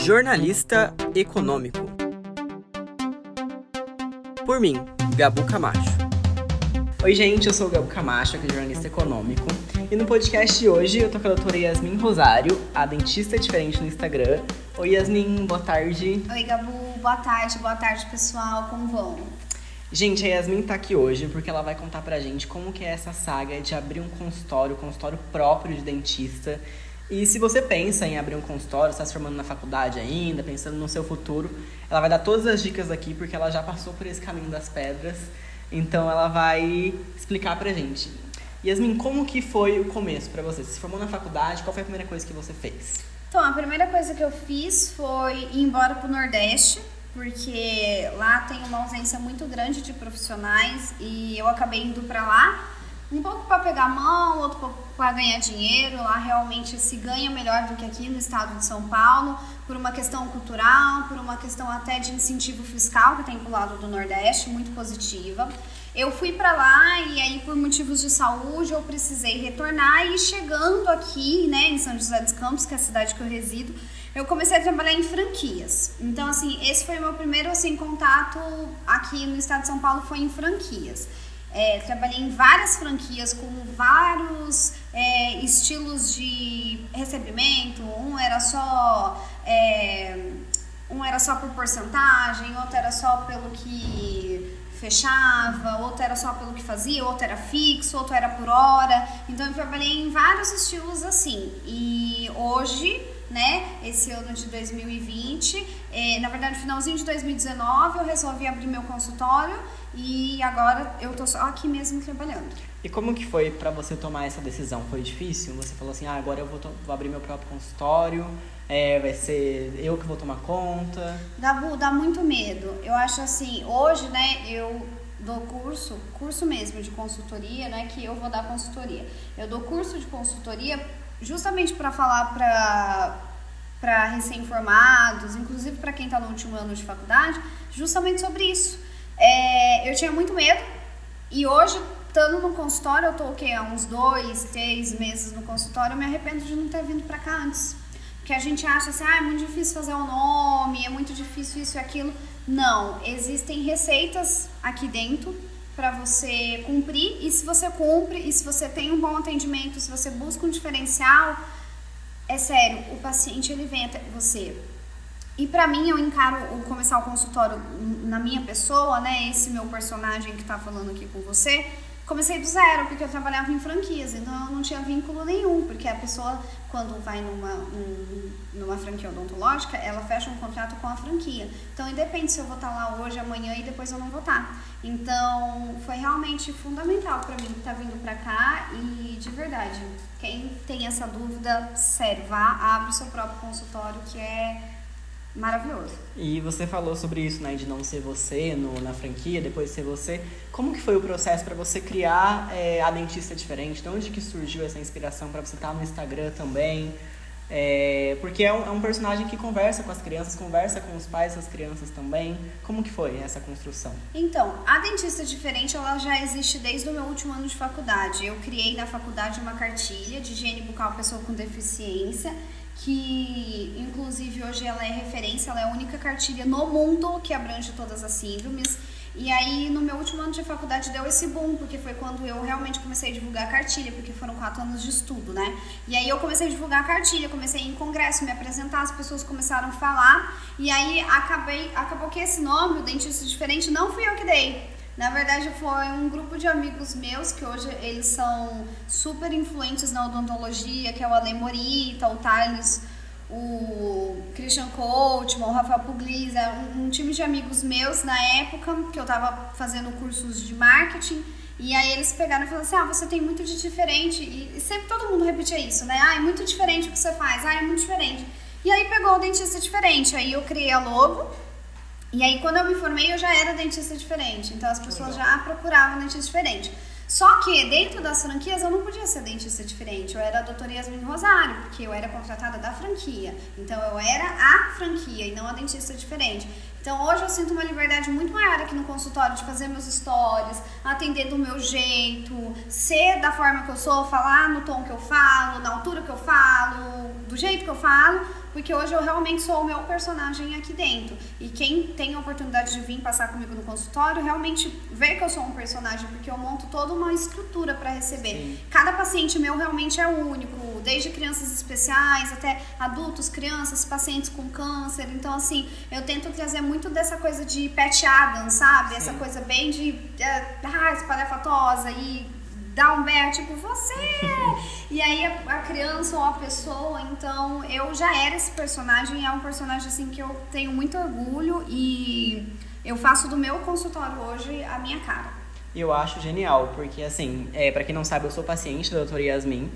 Jornalista econômico. Por mim, Gabu Camacho. Oi, gente, eu sou o Gabu Camacho, aqui jornalista econômico. E no podcast de hoje eu tô com a doutora Yasmin Rosário, a dentista diferente no Instagram. Oi, Yasmin, boa tarde. Oi, Gabu, boa tarde, boa tarde, pessoal, como vão? Gente, a Yasmin tá aqui hoje porque ela vai contar pra gente como que é essa saga de abrir um consultório, consultório próprio de dentista. E se você pensa em abrir um consultório, está se formando na faculdade ainda, pensando no seu futuro, ela vai dar todas as dicas aqui porque ela já passou por esse caminho das pedras. Então ela vai explicar pra gente. Yasmin, como que foi o começo para você? Você se formou na faculdade, qual foi a primeira coisa que você fez? Então, a primeira coisa que eu fiz foi ir embora pro Nordeste, porque lá tem uma ausência muito grande de profissionais e eu acabei indo para lá um pouco para pegar mão, outro pouco para ganhar dinheiro. Lá realmente se ganha melhor do que aqui no estado de São Paulo, por uma questão cultural, por uma questão até de incentivo fiscal que tem pro lado do Nordeste, muito positiva. Eu fui para lá e aí por motivos de saúde eu precisei retornar e chegando aqui, né, em São José dos Campos, que é a cidade que eu resido, eu comecei a trabalhar em franquias. Então, assim, esse foi o meu primeiro assim, contato aqui no estado de São Paulo, foi em franquias. É, trabalhei em várias franquias com vários é, estilos de recebimento. Um era só é, um era só por porcentagem, outro era só pelo que fechava, outro era só pelo que fazia, outro era fixo, outro era por hora. Então eu trabalhei em vários estilos assim. E hoje né? Esse ano de 2020. É, na verdade, finalzinho de 2019, eu resolvi abrir meu consultório e agora eu tô só aqui mesmo trabalhando. E como que foi para você tomar essa decisão? Foi difícil? Você falou assim, ah, agora eu vou, vou abrir meu próprio consultório, é, vai ser eu que vou tomar conta? Dá, dá muito medo. Eu acho assim, hoje, né, eu dou curso, curso mesmo de consultoria, né, que eu vou dar consultoria. Eu dou curso de consultoria justamente para falar para para recém-formados, inclusive para quem está no último ano de faculdade, justamente sobre isso. É, eu tinha muito medo e hoje, estando no consultório, eu tô o quê? Há uns dois, três meses no consultório, eu me arrependo de não ter vindo para cá antes. Porque a gente acha assim, ah, é muito difícil fazer o um nome, é muito difícil isso e aquilo. Não, existem receitas aqui dentro para você cumprir e se você cumpre e se você tem um bom atendimento, se você busca um diferencial, é sério, o paciente ele vem até você. E para mim eu encaro o começar o consultório na minha pessoa, né, esse meu personagem que tá falando aqui com você, comecei do zero, porque eu trabalhava em franquias, então eu não tinha vínculo nenhum, porque a pessoa, quando vai numa, um, numa franquia odontológica, ela fecha um contrato com a franquia. Então, independe se eu vou estar lá hoje, amanhã e depois eu não vou estar. Então, foi realmente fundamental para mim estar vindo para cá e, de verdade, quem tem essa dúvida, sério, vá, abre o seu próprio consultório, que é maravilhoso. E você falou sobre isso, né, de não ser você no, na franquia, depois ser você. Como que foi o processo para você criar é, a dentista diferente? De onde que surgiu essa inspiração para você estar no Instagram também? É, porque é um, é um, personagem que conversa com as crianças, conversa com os pais das crianças também. Como que foi essa construção? Então, a dentista diferente ela já existe desde o meu último ano de faculdade. Eu criei na faculdade uma cartilha de higiene bucal pessoa com deficiência que inclusive hoje ela é referência, ela é a única cartilha no mundo que abrange todas as síndromes. E aí, no meu último ano de faculdade, deu esse boom, porque foi quando eu realmente comecei a divulgar a cartilha, porque foram quatro anos de estudo, né? E aí, eu comecei a divulgar a cartilha, comecei a ir em congresso, me apresentar, as pessoas começaram a falar, e aí acabei, acabou que esse nome, o Dentista Diferente, não fui eu que dei. Na verdade, foi um grupo de amigos meus que hoje eles são super influentes na odontologia, que é o Ale Morita, o Thales, o Christian Coachman, o Rafael Puglisa, um, um time de amigos meus na época que eu tava fazendo cursos de marketing. E aí eles pegaram e falaram assim: ah, você tem muito de diferente. E, sempre todo mundo repetia isso, né? Ah, é muito diferente o que você faz, ah, é muito diferente. E aí pegou o dentista diferente. Aí eu criei a logo e aí, quando eu me formei, eu já era dentista diferente. Então, as pessoas Legal. já procuravam dentista diferente. Só que dentro das franquias eu não podia ser dentista diferente. Eu era a doutora Yasmin Rosário, porque eu era contratada da franquia. Então eu era a franquia e não a dentista diferente. Então hoje eu sinto uma liberdade muito maior aqui no consultório de fazer meus stories, atender do meu jeito, ser da forma que eu sou, falar no tom que eu falo, na altura que eu falo, do jeito que eu falo, porque hoje eu realmente sou o meu personagem aqui dentro. E quem tem a oportunidade de vir passar comigo no consultório, realmente vê que eu sou um personagem, porque eu monto toda uma estrutura para receber. Sim. Cada paciente meu realmente é único, desde crianças especiais até adultos, crianças, pacientes com câncer. Então, assim, eu tento trazer muito dessa coisa de Pat Adams, sabe? Sim. Essa coisa bem de uh, ah, espalhafatosa e dá um berro, tipo, você! e aí a, a, criança ou a pessoa, então eu já era esse personagem, é um personagem assim que eu tenho muito orgulho e eu faço do meu consultório hoje a minha cara. Eu acho genial, porque assim, é, para quem não sabe, eu sou paciente da doutora Yasmin.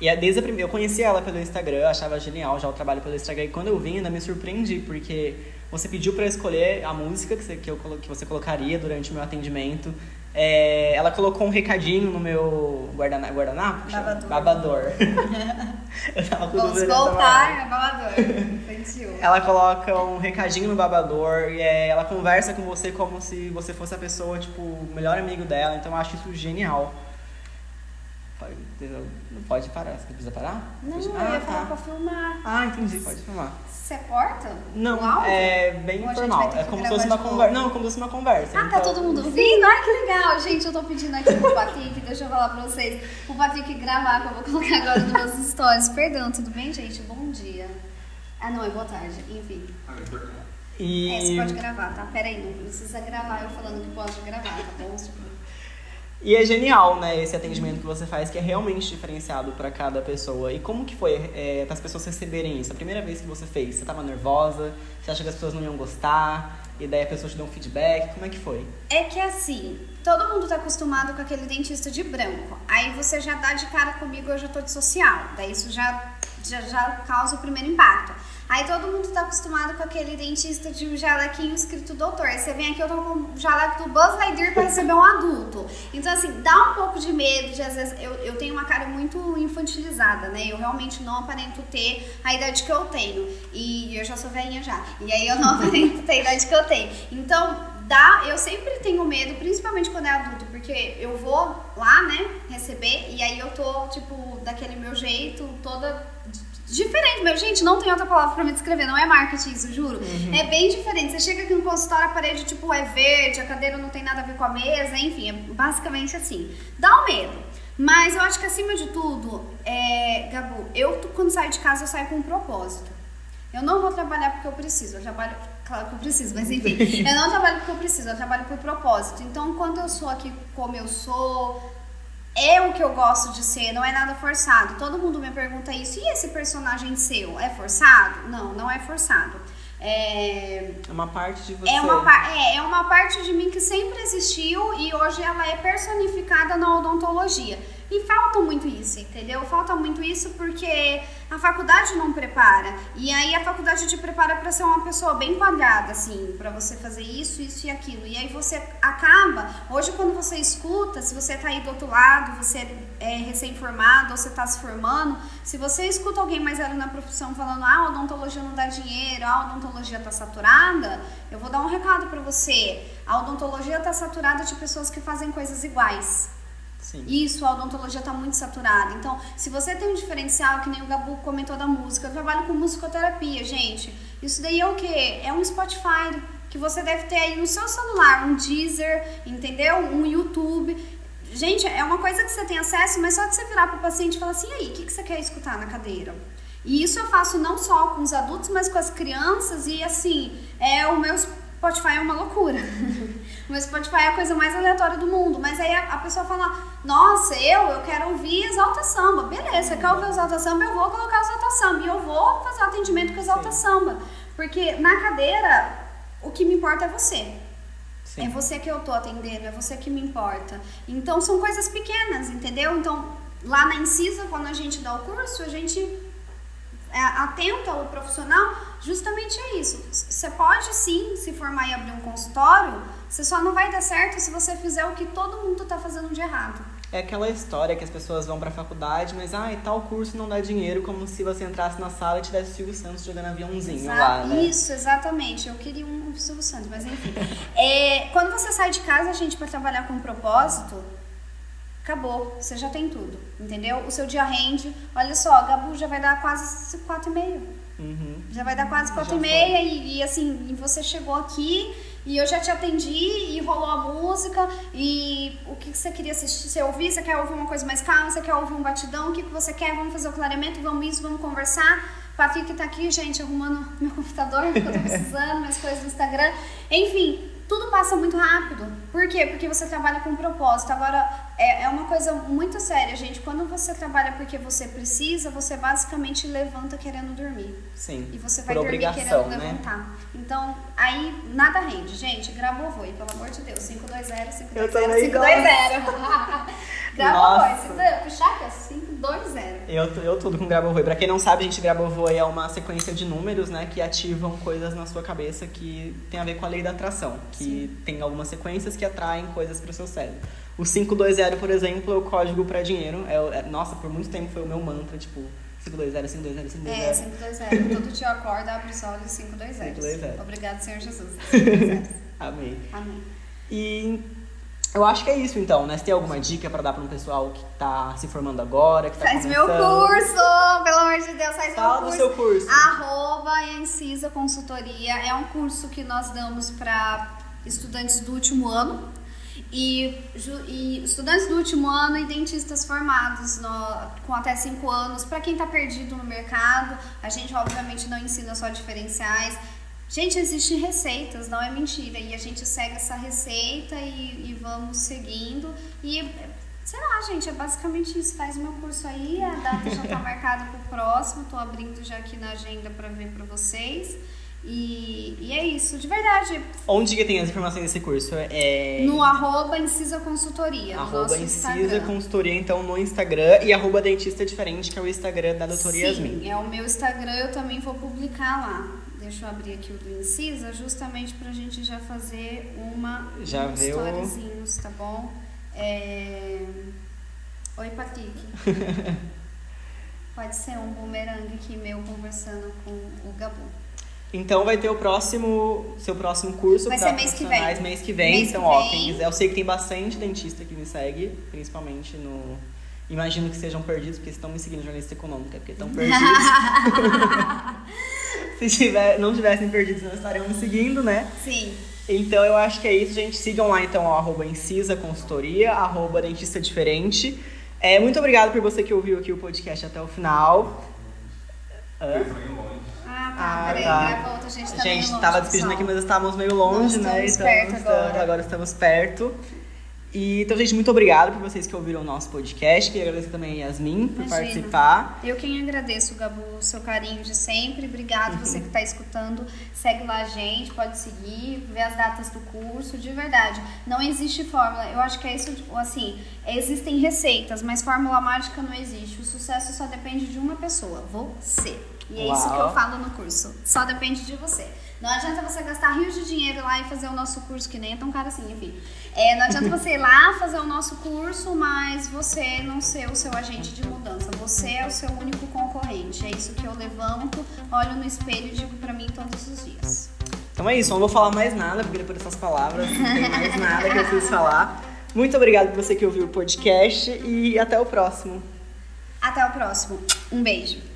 E desde a primeira, eu conheci ela pelo Instagram, achava genial já o trabalho pelo Instagram. E quando eu vim, ainda me surpreendi, porque você pediu para escolher a música que você, que, eu, que você colocaria durante o meu atendimento. É, ela colocou um recadinho no meu guardanapo. guardanapo babador. babador. eu tava com Vamos voltar a babador. ela coloca um recadinho no babador e é, ela conversa com você como se você fosse a pessoa, tipo, o melhor amigo dela. Então eu acho isso genial. Pode, não pode parar. Você precisa parar? Não, pode... eu ah, ia falar tá. pra filmar. Ah, entendi. Pode filmar. Você corta? Não, é bem informal. É como se fosse uma conversa. Não, como se fosse uma conversa. Ah, tá então... tá todo mundo ouvindo? Ai, que legal. Gente, eu tô pedindo aqui pro Patrick, deixa eu falar pra vocês. O Patrick gravar, que eu vou colocar agora nos meus stories. Perdão, tudo bem, gente? Bom dia. Ah, não, é boa tarde. Enfim. E... É, você pode gravar, tá? Pera aí, não precisa gravar eu falando que pode gravar, tá bom? E é genial, né, esse atendimento que você faz, que é realmente diferenciado para cada pessoa. E como que foi é, para as pessoas receberem isso? A primeira vez que você fez, você estava nervosa? Você acha que as pessoas não iam gostar? E daí a pessoa te deu um feedback? Como é que foi? É que assim, todo mundo tá acostumado com aquele dentista de branco. Aí você já dá de cara comigo, eu já tô de social. Daí isso já, já, já causa o primeiro impacto. Aí todo mundo tá acostumado com aquele dentista de um jalequinho escrito doutor. Você vem aqui, eu tô com um jaleco do Buzz Lightyear pra receber um adulto. Então, assim, dá um pouco de medo de, às vezes, eu, eu tenho uma cara muito infantilizada, né? Eu realmente não aparento ter a idade que eu tenho. E eu já sou velhinha já. E aí eu não aparento ter a idade que eu tenho. Então, dá, eu sempre tenho medo, principalmente quando é adulto, porque eu vou lá, né, receber, e aí eu tô, tipo, daquele meu jeito, toda diferente, meu. Gente, não tem outra palavra pra me descrever, não é marketing isso, juro. Uhum. É bem diferente. Você chega aqui no consultório, a parede, tipo, é verde, a cadeira não tem nada a ver com a mesa, enfim, é basicamente assim. Dá um medo. Mas eu acho que acima de tudo, é, Gabu, eu quando saio de casa, eu saio com um propósito. Eu não vou trabalhar porque eu preciso, eu trabalho, claro que eu preciso, mas enfim, eu não trabalho porque eu preciso, eu trabalho por propósito. Então, quando eu sou aqui como eu sou, é o que eu gosto de ser, não é nada forçado. Todo mundo me pergunta isso. E esse personagem seu é forçado? Não, não é forçado. É, é uma parte de você. É uma, é, é uma parte de mim que sempre existiu e hoje ela é personificada na odontologia. E falta muito isso, entendeu? Falta muito isso porque a faculdade não prepara. E aí a faculdade te prepara para ser uma pessoa bem quadrada, assim, para você fazer isso, isso e aquilo. E aí você acaba, hoje quando você escuta, se você tá aí do outro lado, você é recém-formado ou você tá se formando, se você escuta alguém mais velho na profissão falando, ah, odontologia não dá dinheiro, ah, odontologia tá saturada, eu vou dar um recado para você. A odontologia tá saturada de pessoas que fazem coisas iguais. Sim. Isso, a odontologia está muito saturada. Então, se você tem um diferencial, que nem o Gabu comentou da música, eu trabalho com musicoterapia, gente. Isso daí é o quê? É um Spotify que você deve ter aí no seu celular, um Deezer, entendeu? Um YouTube. Gente, é uma coisa que você tem acesso, mas só de você virar para o paciente e falar assim, e aí, o que, que você quer escutar na cadeira? E isso eu faço não só com os adultos, mas com as crianças e assim, é o meu Spotify é uma loucura. o meu Spotify é a coisa mais aleatória do mundo. Mas aí a, a, pessoa fala, nossa, eu, eu quero ouvir Exalta Samba. Beleza, quer ouvir Exalta Samba? Eu vou colocar Exalta Samba. E eu vou fazer o atendimento com Exalta Sim. Samba. Porque na cadeira, o que me importa é você. Sim. É você que eu tô atendendo, é você que me importa. Então são coisas pequenas, entendeu? Então, lá na Incisa, quando a gente dá o curso, a gente atenta o profissional justamente é isso. Você pode sim se formar e abrir um consultório, você só não vai dar certo se você fizer o que todo mundo está fazendo de errado. É aquela história que as pessoas vão pra faculdade, mas ah, tal curso não dá dinheiro, como se você entrasse na sala e tivesse o Silvio Santos jogando aviãozinho Exa lá, né? Isso, exatamente. Eu queria um Silvio Santos, mas enfim. é, quando você sai de casa, gente, para trabalhar com um propósito, acabou, você já tem tudo, entendeu? O seu dia rende, olha só, Gabu já vai dar quase 4 e meio. Uhum. Já vai dar quase quatro Já e meia e, assim, e você chegou aqui e eu já te atendi e rolou a música e o que, você queria assistir, você ouvir, você quer ouvir uma coisa mais calma, você quer ouvir um batidão, o que, que você quer, vamos fazer o clareamento, vamos isso, vamos conversar. Patrick tá aqui, gente, arrumando meu computador, que eu tô precisando, minhas coisas no Instagram. Enfim, tudo passa muito rápido. Por quê? Porque você trabalha com propósito. Agora, é, é uma coisa muito séria, gente. Quando você trabalha porque você precisa, você basicamente levanta querendo dormir. Sim. E você vai por dormir obrigação, querendo né? levantar. Então, aí nada rende. Gente, Grabovoi, pelo amor de Deus. 520, 520, Eu também 520. Nossa. Grabovoi, puxar que é 520. Eu, eu tudo com Grabovoi. Pra quem não sabe, gente, Grabovoi é uma sequência de números, né? Que ativam coisas na sua cabeça que tem a ver com a lei da atração. Que tem algumas sequências que atraem coisas pro seu cérebro. O 520, por exemplo, é o código pra dinheiro. É, é- nossa, por muito tempo foi o meu mantra, tipo... 520, 520, 520. É, 520. Todo dia eu acordo, abro os olhos 520. 520. Obrigado, Senhor Jesus. 520. Amei. Amém. E eu acho que é isso então, né? Você tem alguma dica pra dar pra um pessoal que tá se formando agora, que tá Faz meu começando? curso! Pelo amor de Deus, faz Fala meu do curso. seu curso. Arroba Encisa Consultoria. É um curso que nós damos para estudantes do último ano. E, e estudantes do último ano e dentistas formados no- com até 5 anos. Para quem está perdido no mercado, a gente obviamente não ensina só diferenciais. Gente, existem receitas, não é mentira. E a gente segue essa receita e, e vamos seguindo. E sei lá, gente, é basicamente isso. Faz o meu curso aí, a data já tá marcada pro próximo. Tô abrindo já aqui na agenda para ver para vocês. E, e é isso, de verdade. Onde que tem as informações desse curso? É No arroba Incisa Consultoria, no arroba nosso Incisa Instagram. Consultoria, então, no Instagram. E arroba Dentista Diferente, que é o Instagram da doutora Yasmin. Sim, é o meu Instagram, eu também vou publicar lá. Deixa eu abrir aqui o do Incisa, justamente pra gente já fazer uma Já um o- storyzinhos, tá bom? É... Oi, Patrick. Pode ser um bumerangue aqui meu conversando com o Gabu. Então vai ter o próximo, seu próximo curso ser mês que vem. mês que vem. Mês então, que ó, vem. quem quiser, eu sei que tem bastante dentista que me segue, principalmente no. Imagino que sejam perdidos, porque estão me seguindo no jornalista econômica, porque estão perdidos. Se tiver, não tivessem perdidos, não estariam me seguindo, né? Sim. Então eu acho que é isso, gente. Sigam lá então o arroba Incisa Consultoria, arroba Dentista Diferente. É, muito obrigado por você que ouviu aqui o podcast até o final. Hã? Ah. Ah, Peraí, tá. outra, a gente tá A gente tava despedindo aqui, mas estávamos meio longe, Nós né? estamos perto estamos- agora. estamos perto. E, então, gente, muito obrigado por vocês que ouviram o nosso podcast. Queria agradecer também a Yasmin por Imagina. participar. Eu quem agradeço, Gabu, o seu carinho de sempre. Obrigado você que está escutando. Segue lá a gente, pode seguir, ver as datas do curso. De verdade, não existe fórmula. Eu acho que é isso, assim, existem receitas, mas fórmula mágica não existe. O sucesso só depende de uma pessoa, você. E é isso que eu Uau. falo no curso. Só depende de você. Não adianta você gastar rios de dinheiro lá e fazer o nosso curso, que nem é tão caro assim, enfim. É, não adianta você ir lá fazer o nosso curso, mas você não ser o seu agente de mudança. Você é o seu único concorrente. É isso que eu levanto, olho no espelho e digo pra mim todos os dias. Então é isso, não vou falar mais nada, porque depois dessas palavras não tem mais nada que eu preciso falar. Muito obrigado por você que ouviu o podcast e até o próximo. Até o próximo. Um beijo.